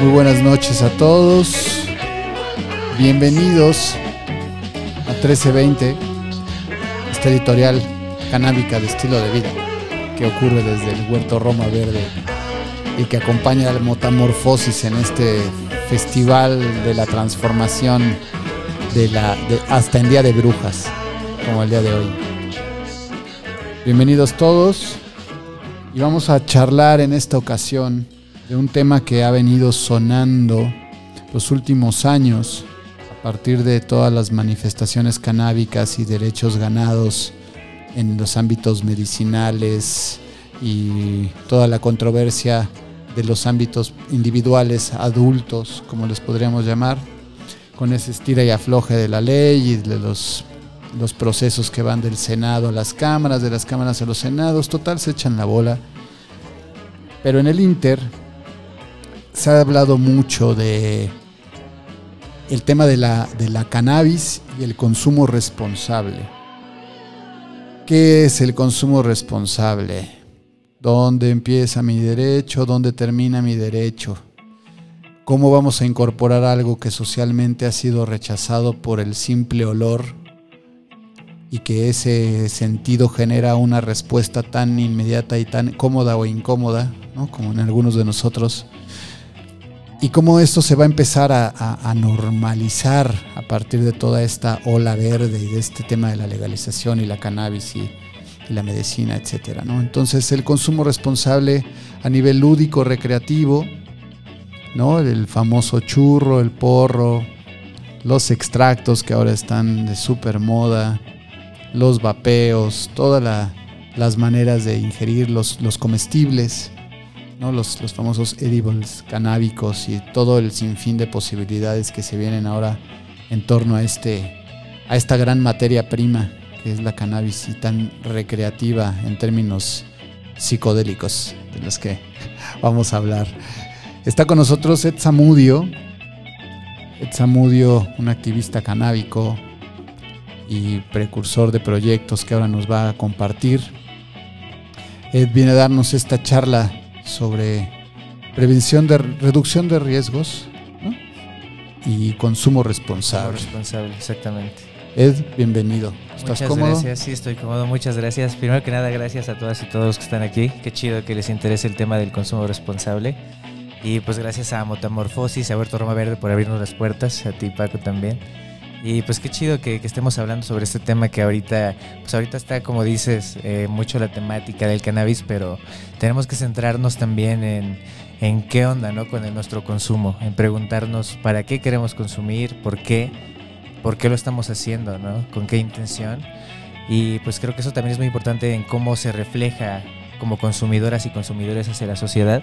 Muy buenas noches a todos. Bienvenidos a 1320, esta editorial canábica de estilo de vida que ocurre desde el Huerto Roma Verde y que acompaña la metamorfosis en este festival de la transformación de la, hasta en Día de Brujas, como el día de hoy. Bienvenidos todos y vamos a charlar en esta ocasión de un tema que ha venido sonando los últimos años a partir de todas las manifestaciones canábicas y derechos ganados en los ámbitos medicinales y toda la controversia de los ámbitos individuales, adultos, como les podríamos llamar, con ese estira y afloje de la ley y de los, los procesos que van del Senado a las cámaras, de las cámaras a los senados, total se echan la bola. Pero en el Inter se ha hablado mucho de el tema de la, de la cannabis y el consumo responsable. ¿Qué es el consumo responsable? ¿Dónde empieza mi derecho? ¿Dónde termina mi derecho? ¿Cómo vamos a incorporar algo que socialmente ha sido rechazado por el simple olor y que ese sentido genera una respuesta tan inmediata y tan cómoda o incómoda, como en algunos de nosotros? Y cómo esto se va a empezar a, normalizar a partir de toda esta ola verde y de este tema de la legalización y la cannabis y, la medicina, etcétera, ¿no? Entonces el consumo responsable a nivel lúdico, recreativo, ¿no? El famoso churro, el porro, los extractos que ahora están de super moda, los vapeos, todas las maneras de ingerir los, los comestibles, ¿no? los, los famosos edibles canábicos y todo el sinfín de posibilidades que se vienen ahora en torno a, este, a esta gran materia prima que es la cannabis y tan recreativa en términos psicodélicos de los que vamos a hablar. Está con nosotros Ed Zamudio. Ed Zamudio, un activista canábico y precursor de proyectos que ahora nos va a compartir. Ed viene a darnos esta charla sobre prevención de reducción de riesgos y consumo responsable. responsable, exactamente. Ed, bienvenido. ¿Estás Muchas gracias, sí, estoy cómodo. Muchas gracias. Primero que nada, gracias a todas y todos los que están aquí. Qué chido que les interese el tema del consumo responsable. Y pues gracias a Motamorfosis, a Huerto Roma Verde por abrirnos las puertas, a ti Paco también. Y pues qué chido que, estemos hablando sobre este tema que ahorita, pues ahorita está, como dices, eh, mucho la temática del cannabis, pero tenemos que centrarnos también en, en qué onda, ¿no? Con nuestro consumo, en preguntarnos para qué queremos consumir, por qué por qué lo estamos haciendo, ¿no? Con qué intención. Y pues creo que eso también es muy importante en cómo se refleja como consumidoras y consumidores hacia la sociedad,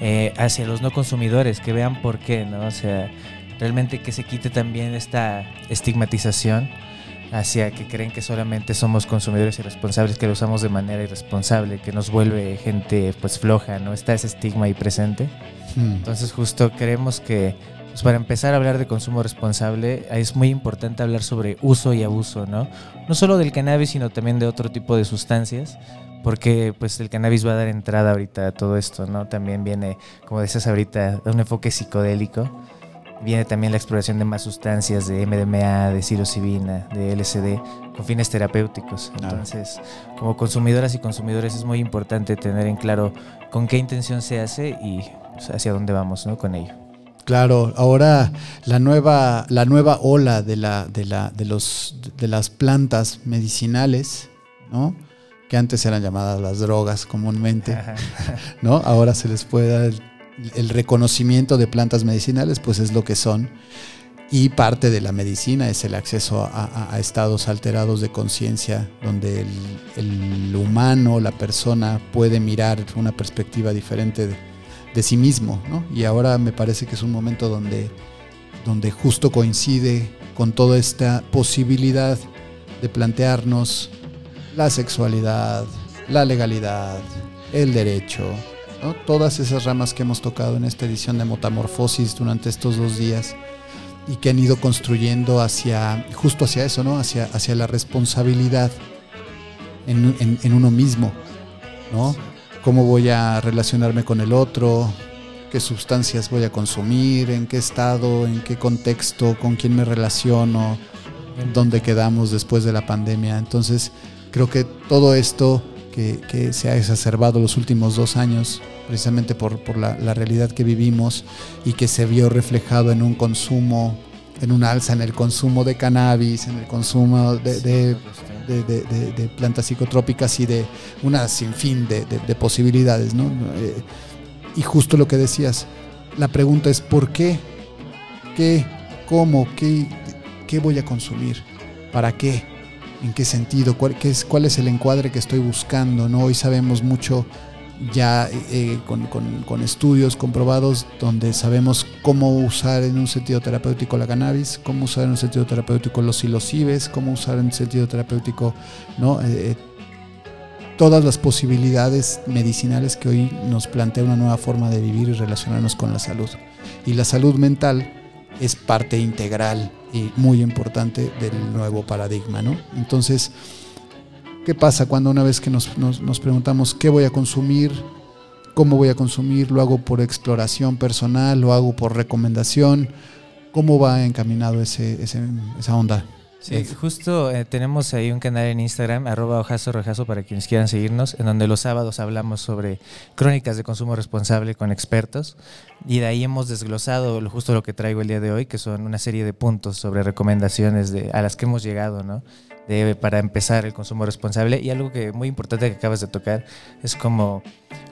eh, hacia los no consumidores, que vean por qué, ¿no? O sea, realmente que se quite también esta estigmatización hacia que creen que solamente somos consumidores irresponsables, que lo usamos de manera irresponsable, que nos vuelve gente pues floja, ¿no? Está ese estigma ahí presente. Hmm. Entonces justo creemos que pues para empezar a hablar de consumo responsable, es muy importante hablar sobre uso y abuso, ¿no? No solo del cannabis, sino también de otro tipo de sustancias, porque pues el cannabis va a dar entrada ahorita a todo esto, ¿no? También viene, como decías ahorita, un enfoque psicodélico. Viene también la exploración de más sustancias de MDMA, de psilocibina, de LSD, con fines terapéuticos. Entonces, como consumidoras y consumidores es muy importante tener en claro con qué intención se hace y pues, hacia dónde vamos ¿no? con ello. Claro, ahora la nueva, la nueva ola de, la, de, la, de, los, de las plantas medicinales, ¿no? que antes eran llamadas las drogas comúnmente, ¿no? ahora se les puede dar el, reconocimiento de plantas medicinales, pues es lo que son. Y parte de la medicina es el acceso a, estados alterados de conciencia, donde el, el, humano, la persona, puede mirar una perspectiva diferente de, de sí mismo, ¿no? Y ahora me parece que es un momento donde, donde justo coincide con toda esta posibilidad de plantearnos la sexualidad, la legalidad, el derecho, todas esas ramas que hemos tocado en esta edición de Metamorfosis durante estos dos días y que han ido construyendo hacia, justo hacia eso, ¿no? hacia, hacia la responsabilidad en, en, en uno mismo, ¿no? cómo voy a relacionarme con el otro, qué sustancias voy a consumir, en qué estado, en qué contexto, con quién me relaciono, dónde quedamos después de la pandemia. Entonces, creo que todo esto que, se ha exacerbado los últimos dos años, precisamente por, la, realidad que vivimos y que se vio reflejado en un consumo, en un alza en el consumo de cannabis, en el consumo de, plantas psicotrópicas y de una sinfín de, posibilidades. ¿no? Eh, y justo lo que decías, la pregunta es ¿por qué? ¿Qué? ¿Cómo? ¿Qué, qué voy a consumir? ¿Para qué? ¿En qué sentido? ¿Cuál, es, ¿Cuál es el encuadre que estoy buscando? ¿no? Hoy sabemos mucho ya eh, con, estudios comprobados donde sabemos cómo usar en un sentido terapéutico la cannabis, cómo usar en un sentido terapéutico los psilocibes, cómo usar en un sentido terapéutico ¿no? Eh, todas las posibilidades medicinales que hoy nos plantea una nueva forma de vivir y relacionarnos con la salud. Y la salud mental es parte integral y muy importante del nuevo paradigma. ¿no? Entonces, ¿qué pasa cuando una vez que nos, preguntamos qué voy a consumir? ¿Cómo voy a consumir? ¿Lo hago por exploración personal? ¿Lo hago por recomendación? ¿Cómo va encaminado ese, esa onda? Sí, justo eh, tenemos ahí un canal en Instagram, arroba ojazo para quienes quieran seguirnos, en donde los sábados hablamos sobre crónicas de consumo responsable con expertos y de ahí hemos desglosado justo lo que traigo el día de hoy, que son una serie de puntos sobre recomendaciones a las que hemos llegado, ¿no? Para empezar el consumo responsable y algo que muy importante que acabas de tocar es como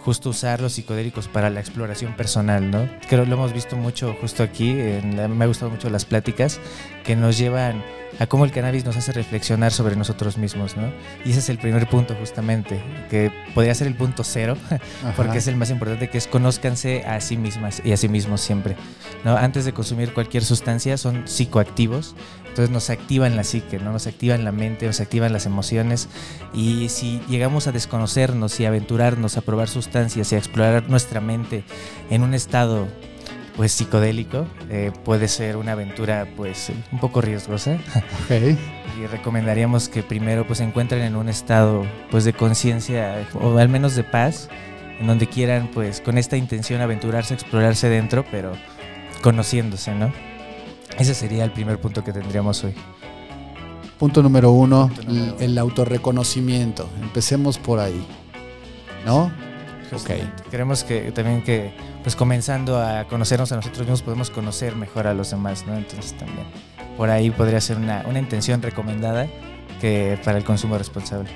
justo usar los psicodélicos para la exploración personal, ¿no? Creo que lo hemos visto mucho justo aquí, me ha gustado mucho las pláticas que nos llevan a cómo el cannabis nos hace reflexionar sobre nosotros mismos, ¿no? Y ese es el primer punto justamente, que podría ser el punto cero, porque es el más importante, que es conózcanse a sí mismas y a sí mismos siempre, ¿no? Antes de consumir cualquier sustancia son psicoactivos, entonces nos activan la psique, ¿no? Nos activan la mente, nos activan las emociones y si llegamos a desconocernos y aventurarnos a probar sustancias y a explorar nuestra mente en un estado pues psicodélico. Eh, puede ser una aventura pues un poco riesgosa. y recomendaríamos que primero pues se encuentren en un estado pues de conciencia o al menos de paz, en donde quieran pues con esta intención aventurarse, explorarse dentro, pero conociéndose, ¿no? Ese sería el primer punto que tendríamos hoy. Punto número uno, el autorreconocimiento. Empecemos por ahí. ¿No? Okay. Queremos que también que, pues comenzando a conocernos a nosotros mismos, podemos conocer mejor a los demás, ¿no? Entonces también por ahí podría ser una, una intención recomendada que para el consumo responsable.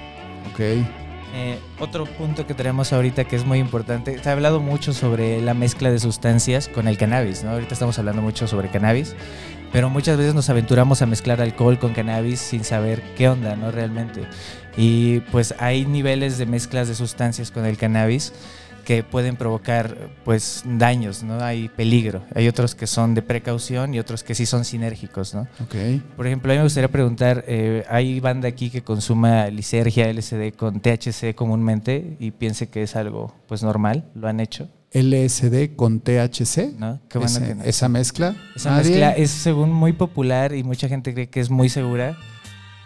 Ok. Eh, otro punto que tenemos ahorita que es muy importante, se ha hablado mucho sobre la mezcla de sustancias con el cannabis, ¿no? Ahorita estamos hablando mucho sobre cannabis, pero muchas veces nos aventuramos a mezclar alcohol con cannabis sin saber qué onda, ¿no? Realmente. Y pues hay niveles de mezclas de sustancias con el cannabis que pueden provocar pues daños, ¿no? Hay peligro. Hay otros que son de precaución y otros que sí son sinérgicos, ¿no? Okay. Por ejemplo, a mí me gustaría preguntar, eh, ¿hay banda aquí que consuma lisergia, LSD con THC comúnmente y piense que es algo pues normal? ¿Lo han hecho? LSD con THC. ¿No? Qué bueno que no. Esa mezcla. Esa mezcla es según muy popular y mucha gente cree que es muy segura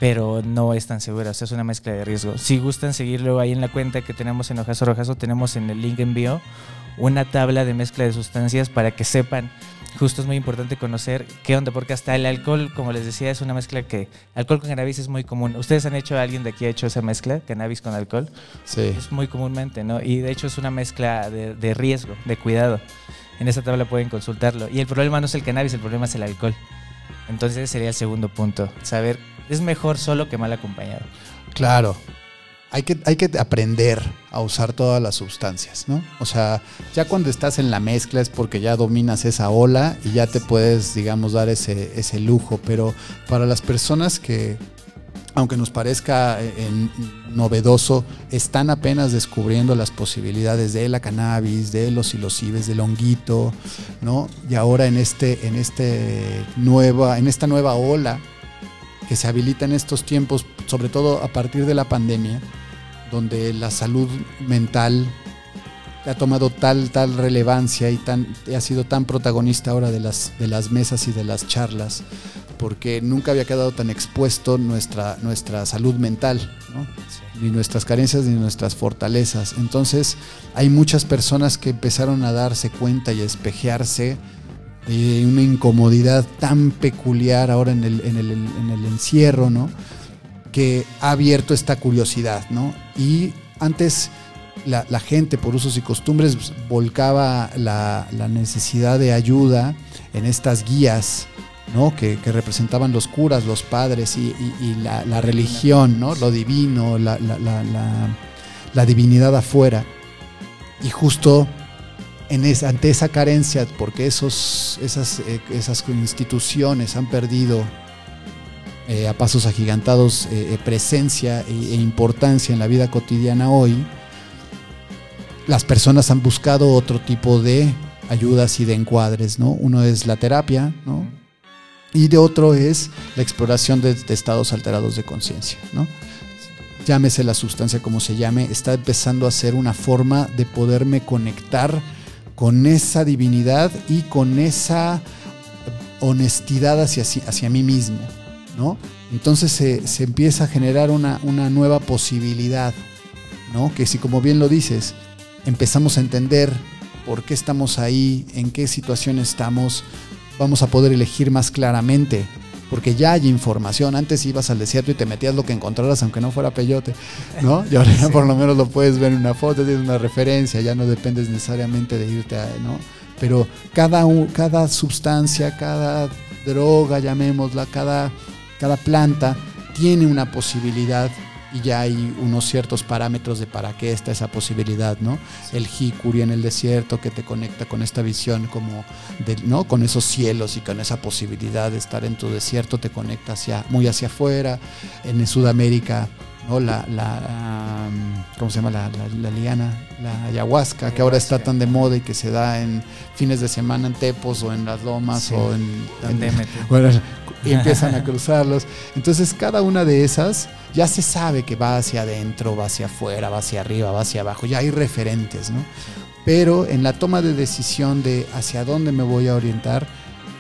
pero no es tan segura, o sea, es una mezcla de riesgo. Si gustan seguirlo ahí en la cuenta que tenemos en Ojazo Rojazo, tenemos en el link envío una tabla de mezcla de sustancias para que sepan, justo es muy importante conocer qué onda, porque hasta el alcohol, como les decía, es una mezcla que, alcohol con cannabis es muy común. ¿Ustedes han hecho, alguien de aquí ha hecho esa mezcla, cannabis con alcohol? Sí. Es muy comúnmente, ¿no? Y de hecho es una mezcla de, de riesgo, de cuidado. En esa tabla pueden consultarlo. Y el problema no es el cannabis, el problema es el alcohol. Entonces sería el segundo punto, saber es mejor solo que mal acompañado. Claro. Hay que, hay que aprender a usar todas las sustancias, ¿no? O sea, ya cuando estás en la mezcla es porque ya dominas esa ola y ya te puedes, digamos, dar ese, ese lujo. Pero para las personas que, aunque nos parezca eh, novedoso, están apenas descubriendo las posibilidades de la cannabis, de los silocibes, del honguito, ¿no? Y ahora en este, en este nueva, en esta nueva ola que se habilita en estos tiempos, sobre todo a partir de la pandemia, donde la salud mental ha tomado tal, tal relevancia y tan, ha sido tan protagonista ahora de las, de las mesas y de las charlas, porque nunca había quedado tan expuesto nuestra, nuestra salud mental. ni nuestras carencias ni nuestras fortalezas. Entonces hay muchas personas que empezaron a darse cuenta y a espejearse de una incomodidad tan peculiar ahora en el, en el, en el encierro, ¿no? Que ha abierto esta curiosidad, ¿no? Y antes la, la gente por usos y costumbres volcaba la, la necesidad de ayuda en estas guías ¿no? Que, representaban los curas, los padres y, la, religión, ¿no? lo divino, la, divinidad afuera. Y justo ante esa carencia, porque esos, esas, eh, esas instituciones han perdido eh, a pasos agigantados eh, presencia e, e importancia en la vida cotidiana hoy, las personas han buscado otro tipo de ayudas y de encuadres, ¿no? Uno es la terapia, ¿no? Y de otro es la exploración de, estados alterados de conciencia. ¿no? Llámese la sustancia como se llame, está empezando a ser una forma de poderme conectar con esa divinidad y con esa honestidad hacia, mí mismo. ¿no? Entonces se, se empieza a generar una, una, nueva posibilidad, ¿no? que si como bien lo dices, empezamos a entender por qué estamos ahí, en qué situación estamos, vamos a poder elegir más claramente, porque ya hay información. Antes ibas al desierto y te metías lo que encontraras, aunque no fuera peyote, ¿no? Y ahora ya por lo menos lo puedes ver en una foto, tienes una referencia, ya no dependes necesariamente de irte a, ¿no? Pero cada, cada sustancia, cada droga, llamémosla, cada, cada planta tiene una posibilidad y ya hay unos ciertos parámetros de para qué está esa posibilidad, ¿no? Sí. El jicuri en el desierto que te conecta con esta visión como de, ¿no? Con esos cielos y con esa posibilidad de estar en tu desierto te conecta hacia muy hacia afuera. En Sudamérica, ¿no? La, la ¿cómo se llama? La, la, la, liana, la ayahuasca, que ahora está tan de moda y que se da en fines de semana en Tepos o en las Lomas sí. o en, en bueno, y empiezan a cruzarlos. Entonces cada una de esas ya se sabe que va hacia adentro, va hacia afuera, va hacia arriba, va hacia abajo, ya hay referentes, ¿no? Pero en la toma de decisión de hacia dónde me voy a orientar,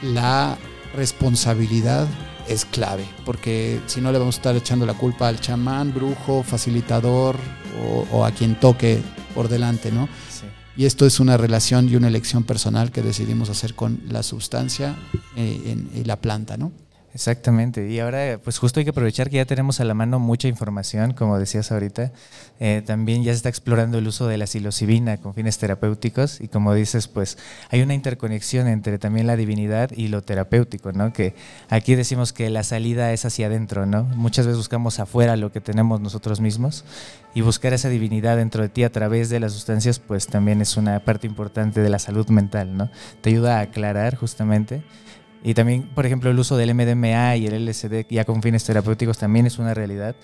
la responsabilidad es clave, porque si no le vamos a estar echando la culpa al chamán, brujo, facilitador o, o a quien toque por delante, ¿no? Sí. Y esto es una relación y una elección personal que decidimos hacer con la sustancia eh, en la planta, ¿no? Exactamente. Y ahora, pues justo hay que aprovechar que ya tenemos a la mano mucha información, como decías ahorita. Eh, también ya se está explorando el uso de la psilocibina con fines terapéuticos y como dices, pues hay una interconexión entre también la divinidad y lo terapéutico, ¿no? Que aquí decimos que la salida es hacia adentro, ¿no? Muchas veces buscamos afuera lo que tenemos nosotros mismos y buscar esa divinidad dentro de ti a través de las sustancias, pues también es una parte importante de la salud mental, ¿no? Te ayuda a aclarar justamente. Y también, por ejemplo, el uso del MDMA y el LSD ya con fines terapéuticos también es una realidad.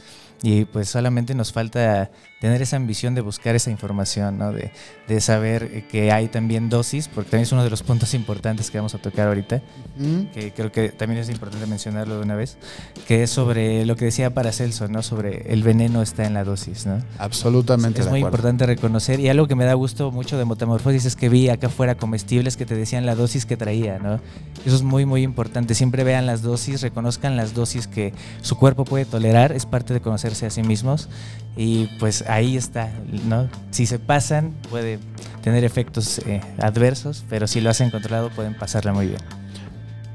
Y pues solamente nos falta tener esa ambición de buscar esa información, ¿no? de, de, saber que hay también dosis, porque también es uno de los puntos importantes que vamos a tocar ahorita, -huh. que creo que también es importante mencionarlo de una vez, que es sobre lo que decía Paracelso, ¿no? sobre el veneno está en la dosis. ¿no? Absolutamente. Es, es muy importante reconocer, y algo que me da gusto mucho de Metamorfosis es que vi acá afuera comestibles que te decían la dosis que traía. ¿no? Eso es muy, muy importante. Siempre vean las dosis, reconozcan las dosis que su cuerpo puede tolerar, es parte de conocerse a sí mismos, y pues ahí está, ¿no? Si se pasan, puede tener efectos eh, adversos, pero si lo hacen controlado, pueden pasarla muy bien.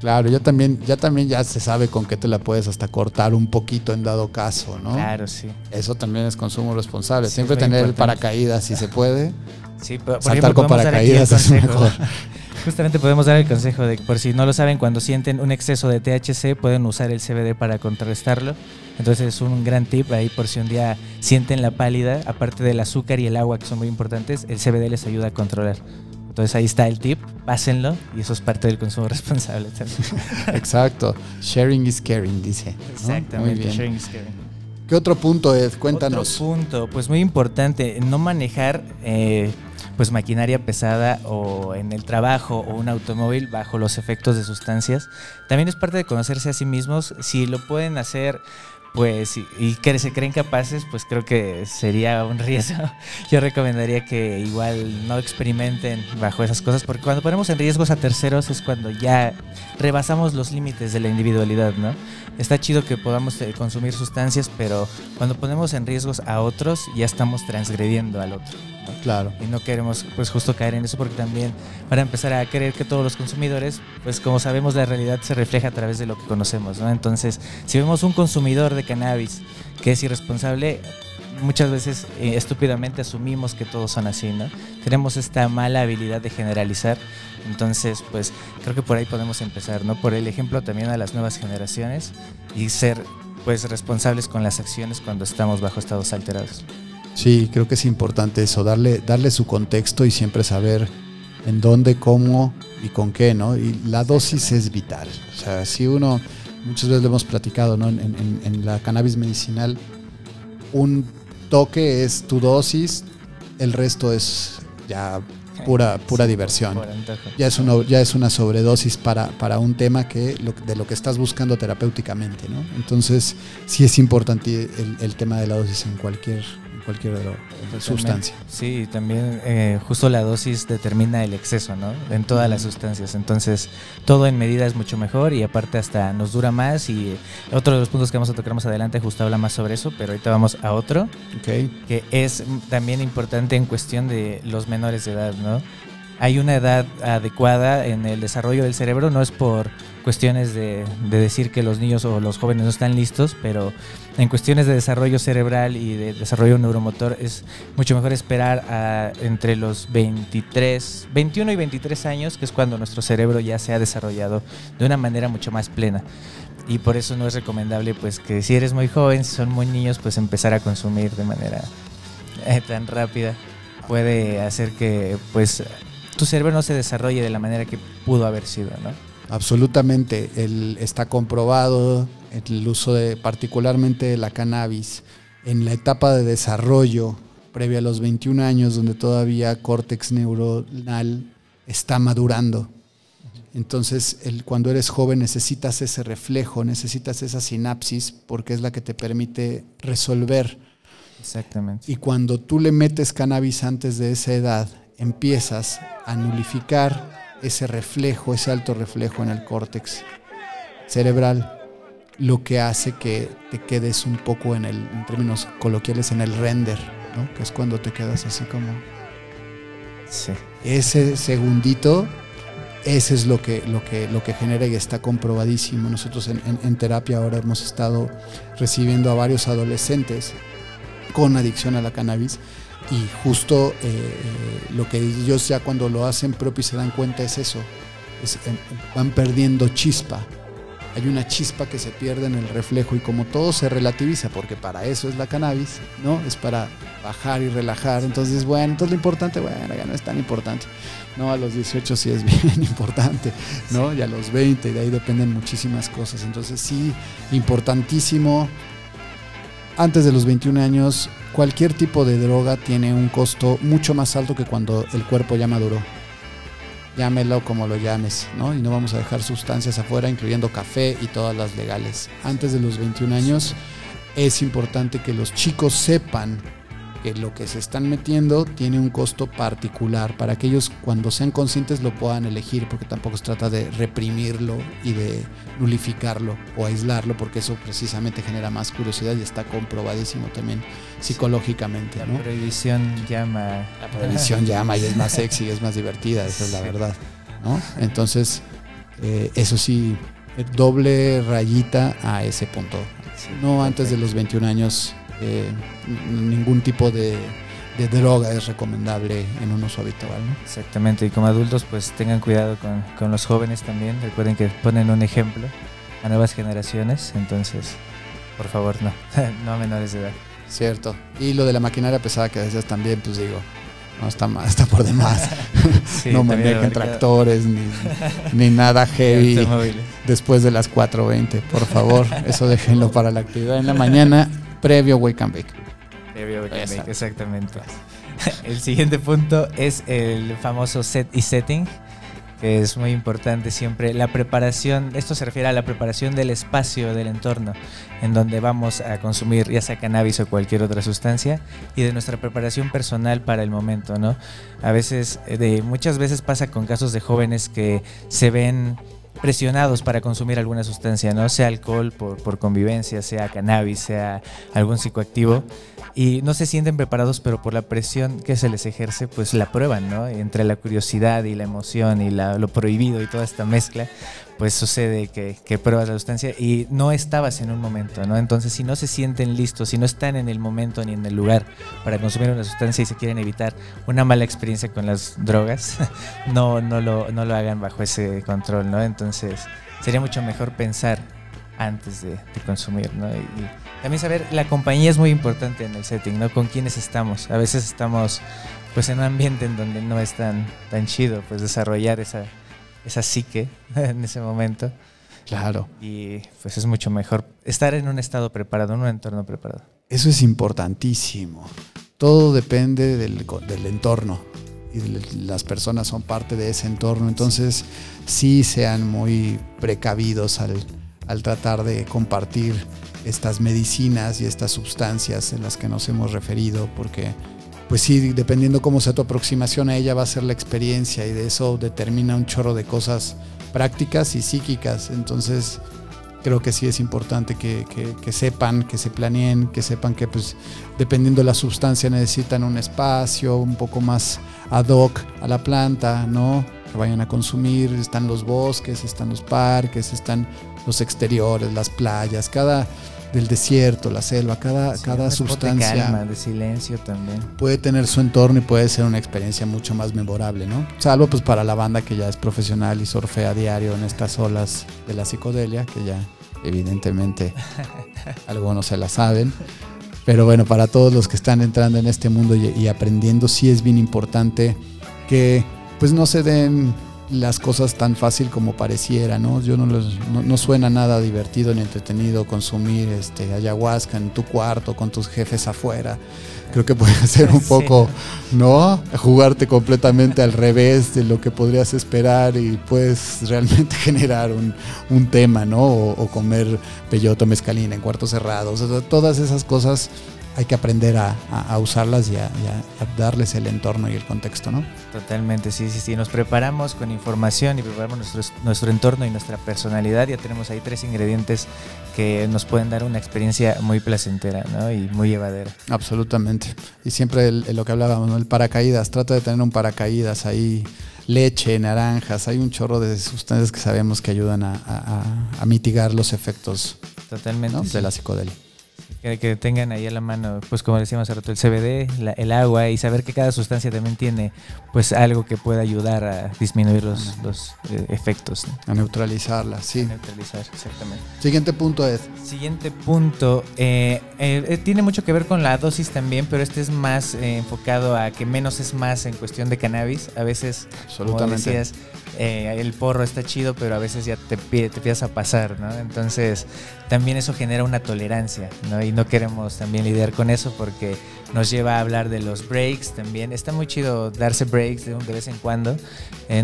Claro, ya también, ya también ya se sabe con qué te la puedes hasta cortar un poquito en dado caso, ¿no? Claro, sí. Eso también es consumo responsable. Sí, Siempre tener el paracaídas si se puede. Sí, por, por Saltar ejemplo, con paracaídas es mejor. Justamente podemos dar el consejo de que por si no lo saben, cuando sienten un exceso de THC pueden usar el CBD para contrarrestarlo. Entonces es un gran tip ahí por si un día sienten la pálida, aparte del azúcar y el agua que son muy importantes, el CBD les ayuda a controlar. Entonces ahí está el tip, pásenlo y eso es parte del consumo responsable también. Exacto, sharing is caring, dice. ¿no? Exactamente, sharing is caring. ¿Qué otro punto es? Cuéntanos. Otro punto, pues muy importante, no manejar eh, pues maquinaria pesada o en el trabajo o un automóvil bajo los efectos de sustancias. También es parte de conocerse a sí mismos. Si lo pueden hacer pues y, que se creen capaces, pues creo que sería un riesgo. Yo recomendaría que igual no experimenten bajo esas cosas, porque cuando ponemos en riesgos a terceros es cuando ya rebasamos los límites de la individualidad, ¿no? Está chido que podamos eh, consumir sustancias, pero cuando ponemos en riesgos a otros ya estamos transgrediendo al otro. Claro. Y no queremos pues justo caer en eso porque también para empezar a creer que todos los consumidores, pues como sabemos la realidad se refleja a través de lo que conocemos, ¿no? Entonces, si vemos un consumidor de cannabis que es irresponsable, muchas veces eh, estúpidamente asumimos que todos son así, ¿no? Tenemos esta mala habilidad de generalizar. Entonces, pues creo que por ahí podemos empezar, ¿no? Por el ejemplo también a las nuevas generaciones y ser pues responsables con las acciones cuando estamos bajo estados alterados. Sí, creo que es importante eso, darle, darle su contexto y siempre saber en dónde, cómo y con qué, ¿no? Y la dosis es vital. O sea, si uno, muchas veces lo hemos platicado, ¿no? En, la cannabis medicinal, un toque es tu dosis, el resto es ya pura, pura diversión. Ya es, una, ya es una sobredosis para, para un tema que de lo que estás buscando terapéuticamente, ¿no? Entonces, sí es importante el, el tema de la dosis en cualquier cualquier sustancia. Sí, también eh, justo la dosis determina el exceso, ¿no? En todas las sustancias. Entonces, todo en medida es mucho mejor y aparte hasta nos dura más y otro de los puntos que vamos a tocar más adelante justo habla más sobre eso, pero ahorita vamos a otro, okay. que es también importante en cuestión de los menores de edad, ¿no? Hay una edad adecuada en el desarrollo del cerebro, no es por cuestiones de, decir que los niños o los jóvenes no están listos, pero en cuestiones de desarrollo cerebral y de desarrollo neuromotor es mucho mejor esperar a entre los 23, 21 y 23 años, que es cuando nuestro cerebro ya se ha desarrollado de una manera mucho más plena. Y por eso no es recomendable pues que si eres muy joven, si son muy niños, pues empezar a consumir de manera eh, tan rápida puede hacer que pues tu cerebro no se desarrolle de la manera que pudo haber sido, ¿no? Absolutamente, el, está comprobado el uso de particularmente la cannabis en la etapa de desarrollo previa a los 21 años donde todavía córtex neuronal está madurando. Entonces, el, cuando eres joven necesitas ese reflejo, necesitas esa sinapsis porque es la que te permite resolver. Exactamente. Y cuando tú le metes cannabis antes de esa edad, empiezas a nulificar ese reflejo, ese alto reflejo en el córtex cerebral, lo que hace que te quedes un poco en el, en términos coloquiales, en el render, ¿no? Que es cuando te quedas así como. Sí. Ese segundito, ese es lo que, lo que, lo que genera y está comprobadísimo. Nosotros en, en terapia ahora hemos estado recibiendo a varios adolescentes con adicción a la cannabis y justo eh, eh, lo que ellos ya cuando lo hacen propio y se dan cuenta es eso, em, van perdiendo chispa. Hay una chispa que se pierde en el reflejo y como todo se relativiza, porque para eso es la cannabis, ¿no? Es para bajar y relajar. Entonces, bueno, entonces lo importante, bueno, ya no es tan importante. No, a los 18 sí es bien importante, ¿no? Y a los 20, y de ahí dependen muchísimas cosas. Entonces, sí, importantísimo. Antes de los 21 años, cualquier tipo de droga tiene un costo mucho más alto que cuando el cuerpo ya maduró. Llámelo como lo llames, ¿no? Y no vamos a dejar sustancias afuera, incluyendo café y todas las legales. Antes de los 21 años es importante que los chicos sepan que lo que se están metiendo tiene un costo particular para que ellos cuando sean conscientes lo puedan elegir, porque tampoco se trata de reprimirlo y de nulificarlo o aislarlo, porque eso precisamente genera más curiosidad y está comprobadísimo también psicológicamente. La prohibición llama. La prohibición llama y es más sexy, es más divertida, esa es la verdad. ¿no? Entonces, eh, eso sí, doble rayita a ese punto. No antes de los 21 años eh, ningún tipo de, droga es recomendable en un uso habitual. Exactamente, y como adultos pues tengan cuidado con, los jóvenes también, recuerden que ponen un ejemplo a nuevas generaciones, entonces por favor no, no a menores de edad. Cierto, y lo de la maquinaria pesada que decías también, pues digo, no está más, está por demás. no manejen tractores ni, ni, nada heavy después de las 4.20, por favor. Eso déjenlo para la actividad en la mañana previo Wake and Bake. Previo Wake and Bake, exactamente. El siguiente punto es el famoso set y setting, que es muy importante siempre. La preparación, esto se refiere a la preparación del espacio, del entorno, en donde vamos a consumir ya sea cannabis o cualquier otra sustancia, y de nuestra preparación personal para el momento, ¿no? A veces, eh, de, muchas veces pasa con casos de jóvenes que se ven presionados para consumir alguna sustancia, ¿no? Sea alcohol por, por convivencia, sea cannabis, sea algún psicoactivo y no se sienten preparados, pero por la presión que se les ejerce, pues la prueban, ¿no? Entre la curiosidad y la emoción y lo prohibido y toda esta mezcla, pues sucede que, pruebas la sustancia y no estabas en un momento, ¿no? Entonces, si no se sienten listos, si no están en el momento ni en el lugar para consumir una sustancia y se quieren evitar una mala experiencia con las drogas, no, no, lo, no lo hagan bajo ese control, ¿no? Entonces, sería mucho mejor pensar antes de, consumir, ¿no? Y, también saber, la compañía es muy importante en el setting, ¿no? Con quiénes estamos. A veces estamos pues en un ambiente en donde no es tan, tan chido, pues desarrollar esa, esa psique en ese momento. Claro. Y pues es mucho mejor estar en un estado preparado, en un entorno preparado. Eso es importantísimo. Todo depende del, del entorno y las personas son parte de ese entorno. Entonces, sí sean muy precavidos al, al tratar de compartir estas medicinas y estas sustancias en las que nos hemos referido, porque pues sí, dependiendo cómo sea tu aproximación a ella va a ser la experiencia y de eso determina un chorro de cosas prácticas y psíquicas. Entonces creo que sí es importante que, sepan, que se planeen, que sepan que pues dependiendo de la sustancia necesitan un espacio un poco más ad hoc a la planta, ¿no? Que vayan a consumir, están los bosques, están los parques, están los exteriores, las playas, cada del desierto, la selva, cada, cada sustancia de, calma, de silencio también. Puede tener su entorno y puede ser una experiencia mucho más memorable, ¿no? Salvo pues para la banda que ya es profesional y surfea a diario en estas olas de la psicodelia, que ya evidentemente algunos se la saben. Pero bueno, para todos los que están entrando en este mundo y, y aprendiendo, sí es bien importante que pues no se den las cosas tan fácil como pareciera, ¿no? Yo no, no, suena nada divertido ni entretenido consumir este ayahuasca en tu cuarto con tus jefes afuera. Creo que puede ser un poco, ¿no? Jugarte completamente al revés de lo que podrías esperar y puedes realmente generar un, un tema, ¿no? O, comer peyoto mezcalina en cuartos cerrados. todas esas cosas hay que aprender a, usarlas y a, darles el entorno y el contexto, ¿no? Totalmente, sí, sí, sí. Nos preparamos con información y preparamos nuestro, nuestro entorno y nuestra personalidad. Ya tenemos ahí tres ingredientes que nos pueden dar una experiencia muy placentera ¿no? y muy llevadera. Absolutamente. Y siempre lo que hablábamos, ¿no? el paracaídas. Trata de tener un paracaídas ahí leche, naranjas, hay un chorro de sustancias que sabemos que ayudan a, mitigar los efectos Totalmente, de la psicodelia que, tengan ahí a la mano, pues como decíamos hace rato, el CBD, el agua y saber que cada sustancia también tiene pues algo que pueda ayudar a disminuir los, los eh, efectos. A neutralizarla, sí. A neutralizar, exactamente. Siguiente punto es. Siguiente punto, eh, eh, tiene mucho que ver con la dosis también, pero este es más enfocado a que menos es más en cuestión de cannabis. A veces, como decías, el porro está chido, pero a veces ya te, te empiezas a pasar, ¿no? Entonces, también eso genera una tolerancia. Y no queremos también lidiar con eso porque nos lleva a hablar de los breaks también. Está muy chido darse breaks de, vez en cuando,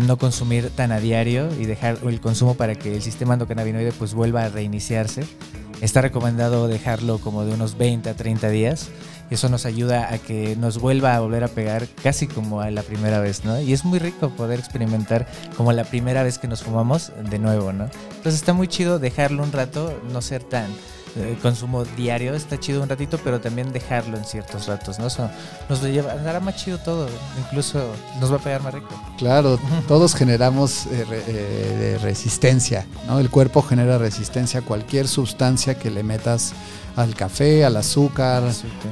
no consumir tan a diario y dejar el consumo para que el sistema endocannabinoide pues vuelva a reiniciarse. Está recomendado dejarlo como de unos 20 a 30 días eso nos ayuda a que nos vuelva a volver a pegar casi como a la primera vez, ¿no? Y es muy rico poder experimentar como la primera vez que nos fumamos de nuevo, ¿no? Entonces está muy chido dejarlo un rato, no ser tan eh, consumo diario, está chido un ratito, pero también dejarlo en ciertos ratos, ¿no? Eso nos lleva, hará más chido todo, incluso nos va a pegar más rico. Claro, todos generamos eh, eh, resistencia, ¿no? El cuerpo genera resistencia a cualquier sustancia que le metas al café, al azúcar,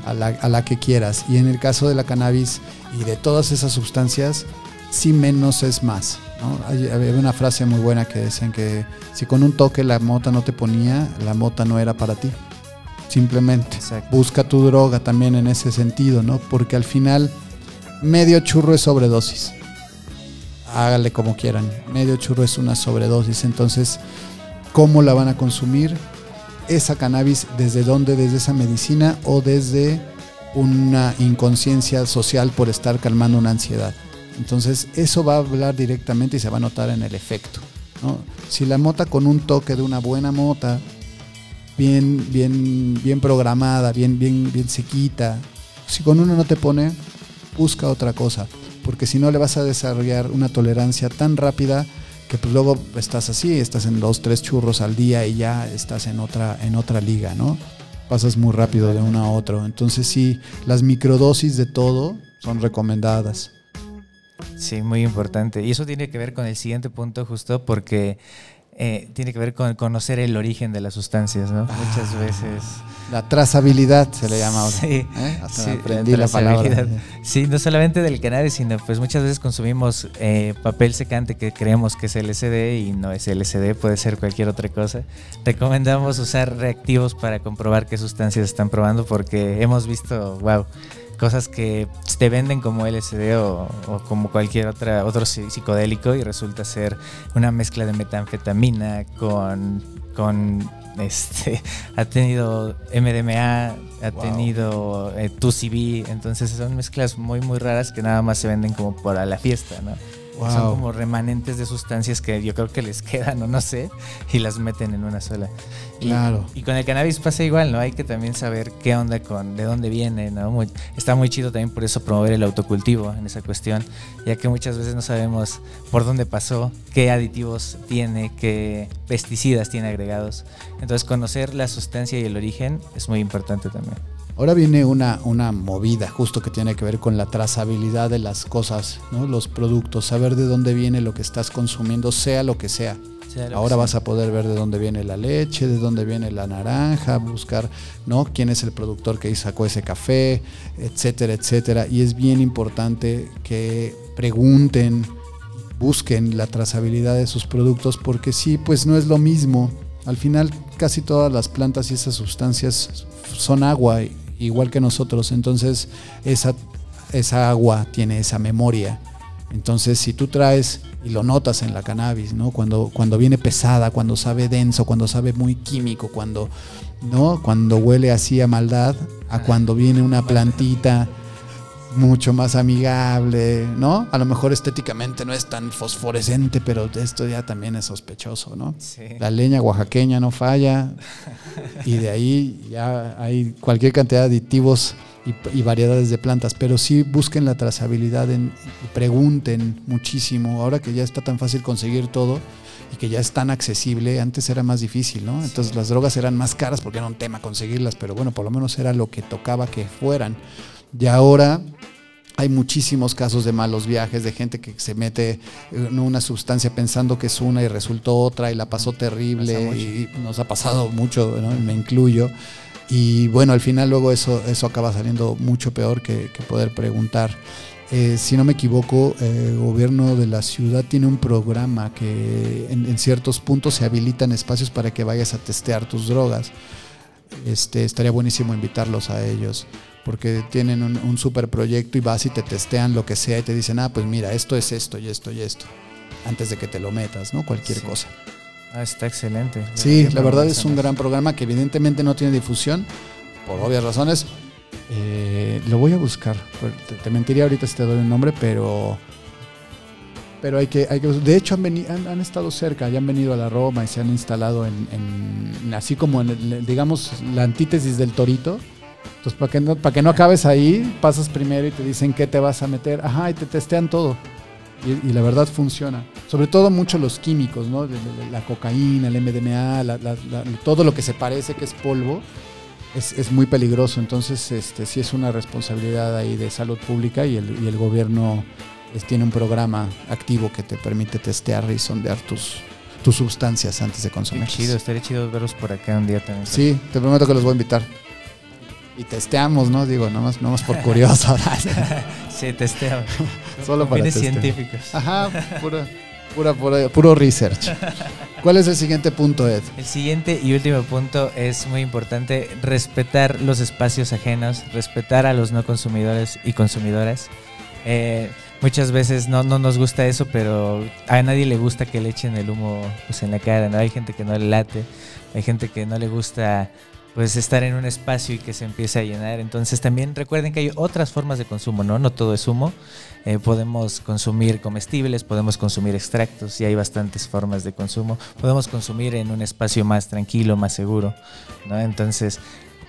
a la, a la que quieras. Y en el caso de la cannabis y de todas esas sustancias, sí menos es más. Hay, había una frase muy buena que decían que si con un toque la mota no te ponía, la mota no era para ti. Simplemente busca tu droga también en ese sentido, ¿no? Porque al final medio churro es sobredosis. Hágale como quieran. Medio churro es una sobredosis. Entonces, ¿cómo la van a consumir? esa cannabis desde dónde, desde esa medicina o desde una inconsciencia social por estar calmando una ansiedad. Entonces eso va a hablar directamente y se va a notar en el efecto. Si la mota con un toque de una buena mota, bien, bien, bien programada, bien, bien, bien sequita, si con uno no te pone, busca otra cosa, porque si no le vas a desarrollar una tolerancia tan rápida que pues luego estás así, estás en dos, tres churros al día y ya estás en otra, en otra liga, ¿no? Pasas muy rápido de uno a otro. Entonces sí, las microdosis de todo son recomendadas. Sí, muy importante. Y eso tiene que ver con el siguiente punto justo porque eh, tiene que ver con conocer el origen de las sustancias, ¿no? Muchas ah, veces. La trazabilidad se le llama ahora. Sí, ¿eh? sí aprendí la, palabra. Sí, no solamente del cannabis, sino pues muchas veces consumimos eh, papel secante que creemos que es LSD y no es LSD, puede ser cualquier otra cosa. Recomendamos usar reactivos para comprobar qué sustancias están probando porque hemos visto, wow, cosas que te venden como LSD o, como cualquier otra, otro psicodélico y resulta ser una mezcla de metanfetamina con, con este, ha tenido MDMA, ha tenido eh, 2CB, entonces son mezclas muy muy raras que nada más se venden como para la fiesta, ¿no? Son como remanentes de sustancias que yo creo que les quedan o no sé y las meten en una sola. Claro. Y, con el cannabis pasa igual, ¿no? Hay que también saber qué onda con, de dónde viene, ¿no? está muy chido también por eso promover el autocultivo en esa cuestión, ya que muchas veces no sabemos por dónde pasó, qué aditivos tiene, qué pesticidas tiene agregados. Entonces conocer la sustancia y el origen es muy importante también. Ahora viene una, una movida justo que tiene que ver con la trazabilidad de las cosas, ¿no? los productos, saber de dónde viene lo que estás consumiendo, sea lo que sea. Ahora vas a poder ver de dónde viene la leche, de dónde viene la naranja, buscar ¿no? quién es el productor que sacó ese café, etcétera, etcétera. Y es bien importante que pregunten, busquen la trazabilidad de sus productos, porque sí, pues no es lo mismo. Al final casi todas las plantas y esas sustancias son agua igual que nosotros. Entonces, esa, esa agua tiene esa memoria. Entonces, si tú traes, y lo notas en la cannabis, ¿no? Cuando, cuando viene pesada, cuando sabe denso, cuando sabe muy químico, cuando, ¿no? Cuando huele así a maldad, a cuando viene una plantita mucho más amigable, ¿no? A lo mejor estéticamente no es tan fosforescente, pero esto ya también es sospechoso, ¿no? La leña oaxaqueña no falla y de ahí ya hay cualquier cantidad de aditivos y, variedades de plantas, pero sí busquen la trazabilidad y pregunten muchísimo. Ahora que ya está tan fácil conseguir todo y que ya es tan accesible, antes era más difícil, ¿no? Entonces las drogas eran más caras porque era un tema conseguirlas, pero bueno, por lo menos era lo que tocaba que fueran. Y ahora hay muchísimos casos de malos viajes, de gente que se mete en una sustancia pensando que es una y resultó otra y la pasó terrible y nos ha pasado mucho, me incluyo. Y bueno, al final luego eso, eso acaba saliendo mucho peor que, poder preguntar. Eh, si no me equivoco, el gobierno de la ciudad tiene un programa que en, en, ciertos puntos se habilitan espacios para que vayas a testear tus drogas. Este, estaría buenísimo invitarlos a ellos porque tienen un, un super proyecto y vas y te testean lo que sea y te dicen, ah, pues mira, esto es esto y esto y esto, antes de que te lo metas, ¿no? Cualquier cosa. Ah, está excelente. Sí, la verdad es un gran programa que evidentemente no tiene difusión, por obvias razones. Eh, lo voy a buscar. Te, mentiría ahorita si te doy el nombre, pero pero hay que, hay que de hecho han, venido, han, estado cerca, ya han venido a la Roma y se han instalado en, así como en, digamos, la antítesis del torito, entonces, para que, no, para que no acabes ahí, pasas primero y te dicen qué te vas a meter. Ajá, y te testean todo. Y, la verdad funciona. Sobre todo mucho los químicos, ¿no? La, cocaína, el MDMA, todo lo que se parece que es polvo, es, muy peligroso. Entonces, este, sí es una responsabilidad ahí de salud pública y el, y el gobierno tiene un programa activo que te permite testear y sondear tus, tus sustancias antes de consumir. chido, estaría chido verlos por acá un día también. Sí, te prometo que los voy a invitar y testeamos, ¿no? Digo, nomás, más por curioso. sí, testeamos. Solo para fines científicos. Ajá, pura, pura, puro research. ¿Cuál es el siguiente punto, Ed? El siguiente y último punto es muy importante, respetar los espacios ajenos, respetar a los no consumidores y consumidoras. Eh, muchas veces no, no nos gusta eso, pero a nadie le gusta que le echen el humo pues, en la cara. ¿no? Hay gente que no le late, hay gente que no le gusta pues estar en un espacio y que se empiece a llenar. Entonces también recuerden que hay otras formas de consumo, ¿no? No todo es humo. Eh, podemos consumir comestibles, podemos consumir extractos y hay bastantes formas de consumo. Podemos consumir en un espacio más tranquilo, más seguro, ¿no? Entonces,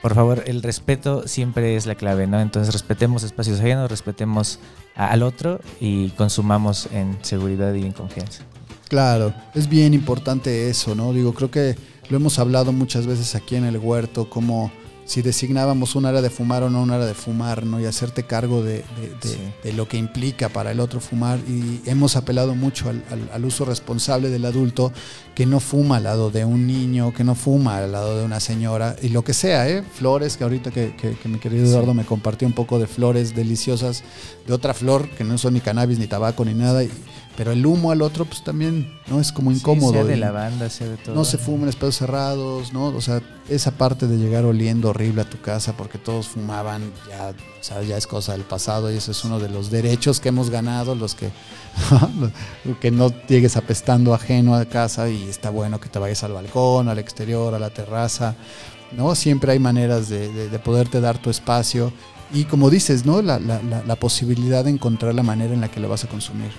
por favor, el respeto siempre es la clave, ¿no? Entonces respetemos espacios ajenos, respetemos al otro y consumamos en seguridad y en confianza. Claro, es bien importante eso, ¿no? Digo, creo que lo hemos hablado muchas veces aquí en el huerto, como si designábamos un área de fumar o no un área de fumar, ¿no? Y hacerte cargo de, lo que implica para el otro fumar. Y hemos apelado mucho al, uso responsable del adulto que no fuma al lado de un niño, que no fuma al lado de una señora, y lo que sea, ¿eh? Flores, que ahorita que, mi querido Eduardo me compartió un poco de flores deliciosas, de otra flor, que no son ni cannabis, ni tabaco, ni nada. Y, pero el humo al otro, pues también, ¿no? Es como incómodo. sea de la banda, sea de todo. No se fumen espacios cerrados, ¿no? O sea, esa parte de llegar oliendo horrible a tu casa porque todos fumaban, ya, o sea, ya es cosa del pasado y ese es uno de los derechos que hemos ganado, los que, que no llegues apestando ajeno a casa y está bueno que te vayas al balcón, al exterior, a la terraza, ¿no? Siempre hay maneras de, de, poderte dar tu espacio y como dices, ¿no? La, la, la posibilidad de encontrar la manera en la que lo vas a consumir.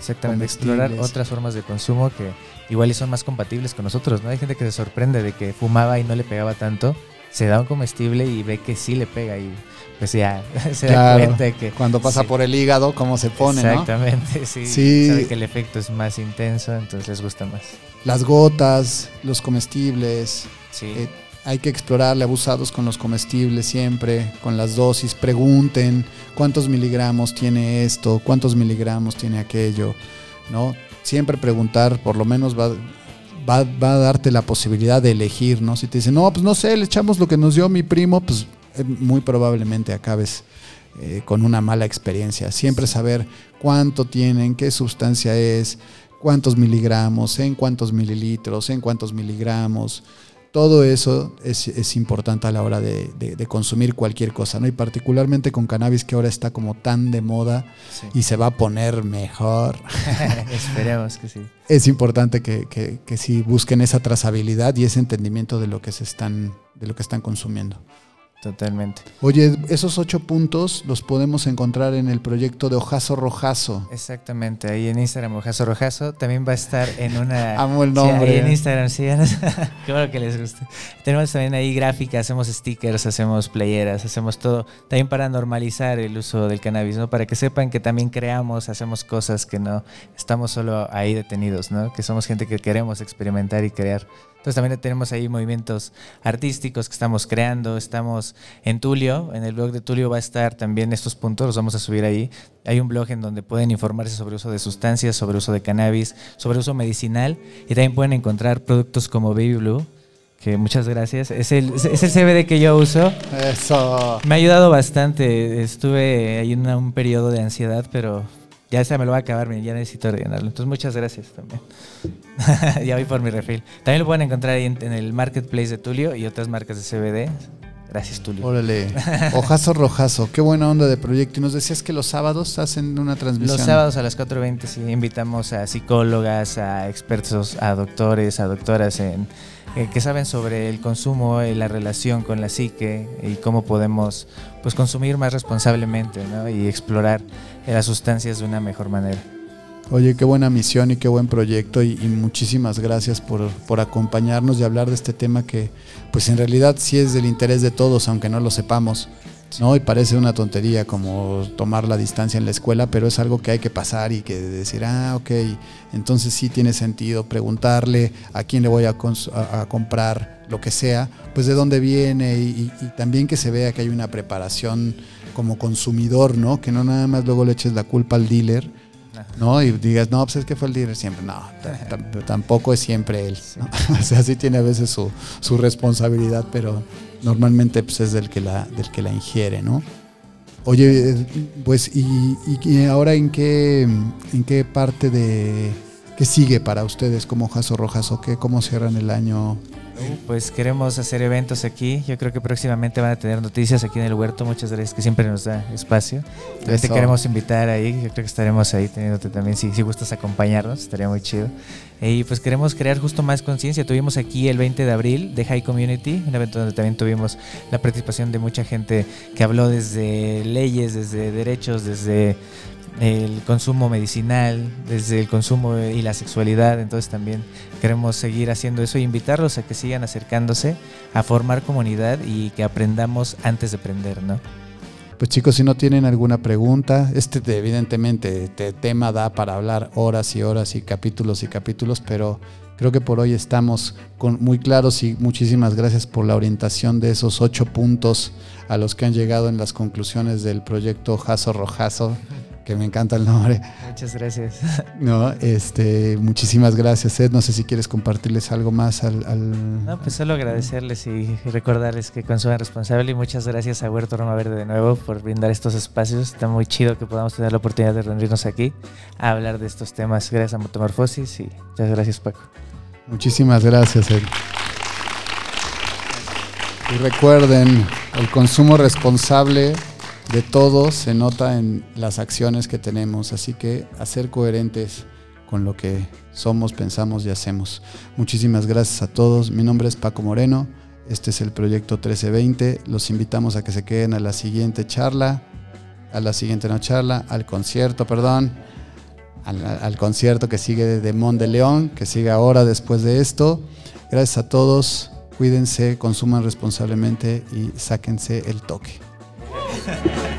Exactamente, explorar otras formas de consumo que igual y son más compatibles con nosotros, ¿no? Hay gente que se sorprende de que fumaba y no le pegaba tanto, se da un comestible y ve que sí le pega y pues ya se da cuenta de que... Cuando pasa por el hígado, cómo se pone, Exactamente, sí. sí. Sabe que el efecto es más intenso, entonces les gusta más. Las gotas, los comestibles. Sí. Eh, hay que explorarle abusados con los comestibles siempre, con las dosis, pregunten cuántos miligramos tiene esto, cuántos miligramos tiene aquello, ¿no? Siempre preguntar, por lo menos va, va, a darte la posibilidad de elegir, ¿no? Si te dicen, no, pues no sé, le echamos lo que nos dio mi primo, pues eh, muy probablemente acabes eh, con una mala experiencia. Siempre saber cuánto tienen, qué sustancia es, cuántos miligramos, en cuántos mililitros, en cuántos miligramos. Todo eso es, importante a la hora de, consumir cualquier cosa, ¿no? Y particularmente con cannabis que ahora está como tan de moda y se va a poner mejor. Esperemos que sí. Es importante que, que, que sí busquen esa trazabilidad y ese entendimiento de lo que se están, de lo que están consumiendo. Totalmente. Oye, esos ocho puntos los podemos encontrar en el proyecto de Ojazo Rojazo. Exactamente, ahí en Instagram Ojazo Rojazo. También va a estar en una... Amo el nombre. ahí en Instagram, sí. Qué bueno que les guste. Tenemos también ahí gráficas, hacemos stickers, hacemos playeras, hacemos todo. También para normalizar el uso del cannabis, ¿no? Para que sepan que también creamos, hacemos cosas que no estamos solo ahí detenidos, ¿no? Que somos gente que queremos experimentar y crear. Entonces también tenemos ahí movimientos artísticos que estamos creando. Estamos en Tulio, en el blog de Tulio va a estar también estos puntos, los vamos a subir ahí. Hay un blog en donde pueden informarse sobre uso de sustancias, sobre uso de cannabis, sobre uso medicinal y también pueden encontrar productos como Baby Blue que muchas gracias. Es el, es el CBD que yo uso. Eso. Me ha ayudado bastante. Estuve ahí en un periodo de ansiedad, pero ya se me lo va a acabar, ya necesito rellenarlo. Entonces, muchas gracias también. ya voy por mi refil. También lo pueden encontrar ahí en, el marketplace de Tulio y otras marcas de CBD. Gracias, Tulio. Órale. Ojazo rojazo. Qué buena onda de proyecto. Y nos decías que los sábados hacen una transmisión. Los sábados a las 4.20 sí invitamos a psicólogas, a expertos, a doctores, a doctoras en eh, que saben sobre el consumo y la relación con la psique y cómo podemos pues, consumir más responsablemente y explorar las sustancias de una mejor manera. Oye, qué buena misión y qué buen proyecto y, muchísimas gracias por, por, acompañarnos y hablar de este tema que pues en realidad sí es del interés de todos, aunque no lo sepamos. ¿No? Y parece una tontería como tomar la distancia en la escuela, pero es algo que hay que pasar y que decir, ah, ok, entonces sí tiene sentido preguntarle a quién le voy a, comprar lo que sea, pues de dónde viene y, también que se vea que hay una preparación como consumidor, ¿no? Que no nada más luego le eches la culpa al dealer, ¿no? Y digas, no, pues es que fue el dealer siempre. No, tampoco es siempre él. o sea, sí tiene a veces su, su responsabilidad, pero normalmente pues, es del que la, del que la ingiere, ¿no? Oye, pues, ¿y, ahora en qué, en qué parte de qué sigue para ustedes como Jaso Rojas o qué, cómo cierran el año Pues queremos hacer eventos aquí. Yo creo que próximamente van a tener noticias aquí en el huerto. Muchas gracias que siempre nos da espacio. También te queremos invitar ahí. Yo creo que estaremos ahí teniéndote también. Si, si gustas acompañarnos, estaría muy chido. Y pues queremos crear justo más conciencia. Tuvimos aquí el 20 de abril de High Community, un evento donde también tuvimos la participación de mucha gente que habló desde leyes, desde derechos, desde el consumo medicinal, desde el consumo y la sexualidad. Entonces también queremos seguir haciendo eso e invitarlos a que sigan acercándose a formar comunidad y que aprendamos antes de aprender, ¿no? Pues chicos, si no tienen alguna pregunta, este evidentemente este tema da para hablar horas y horas y capítulos y capítulos, pero creo que por hoy estamos con muy claros y muchísimas gracias por la orientación de esos ocho puntos a los que han llegado en las conclusiones del proyecto Jaso Rojazo que me encanta el nombre. Muchas gracias. No, este, muchísimas gracias, Ed. No sé si quieres compartirles algo más al, No, pues solo agradecerles y recordarles que consuman responsable y muchas gracias a Huerto Roma Verde de nuevo por brindar estos espacios. Está muy chido que podamos tener la oportunidad de reunirnos aquí a hablar de estos temas. Gracias a Metamorfosis y muchas gracias, Paco. Muchísimas gracias, Ed. Y recuerden, el consumo responsable de todo se nota en las acciones que tenemos, así que a ser coherentes con lo que somos, pensamos y hacemos. Muchísimas gracias a todos. Mi nombre es Paco Moreno. Este es el proyecto 1320. Los invitamos a que se queden a la siguiente charla, a la siguiente no charla, al concierto, perdón, al, concierto que sigue de Mon de León, que sigue ahora después de esto. Gracias a todos. Cuídense, consuman responsablemente y sáquense el toque. Yeah.